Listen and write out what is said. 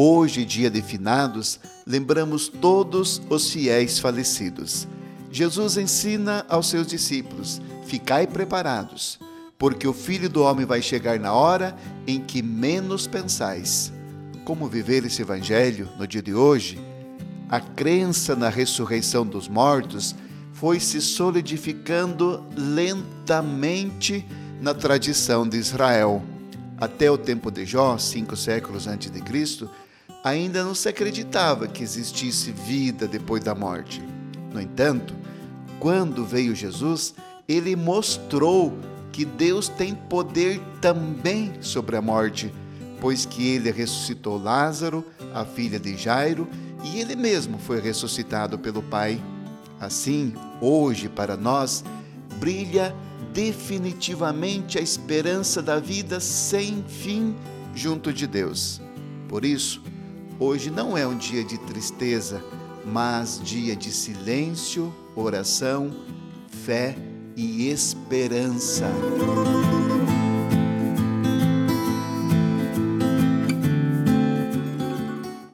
Hoje, dia de finados, lembramos todos os fiéis falecidos. Jesus ensina aos seus discípulos: Ficai preparados, porque o Filho do Homem vai chegar na hora em que menos pensais. Como viver esse Evangelho no dia de hoje? A crença na ressurreição dos mortos foi se solidificando lentamente na tradição de Israel. Até o tempo de Jó, cinco séculos antes de Cristo, ainda não se acreditava que existisse vida depois da morte. No entanto, quando veio Jesus, ele mostrou que Deus tem poder também sobre a morte, pois que ele ressuscitou Lázaro, a filha de Jairo, e ele mesmo foi ressuscitado pelo Pai. Assim, hoje para nós, brilha definitivamente a esperança da vida sem fim junto de Deus. Por isso, hoje não é um dia de tristeza, mas dia de silêncio, oração, fé e esperança.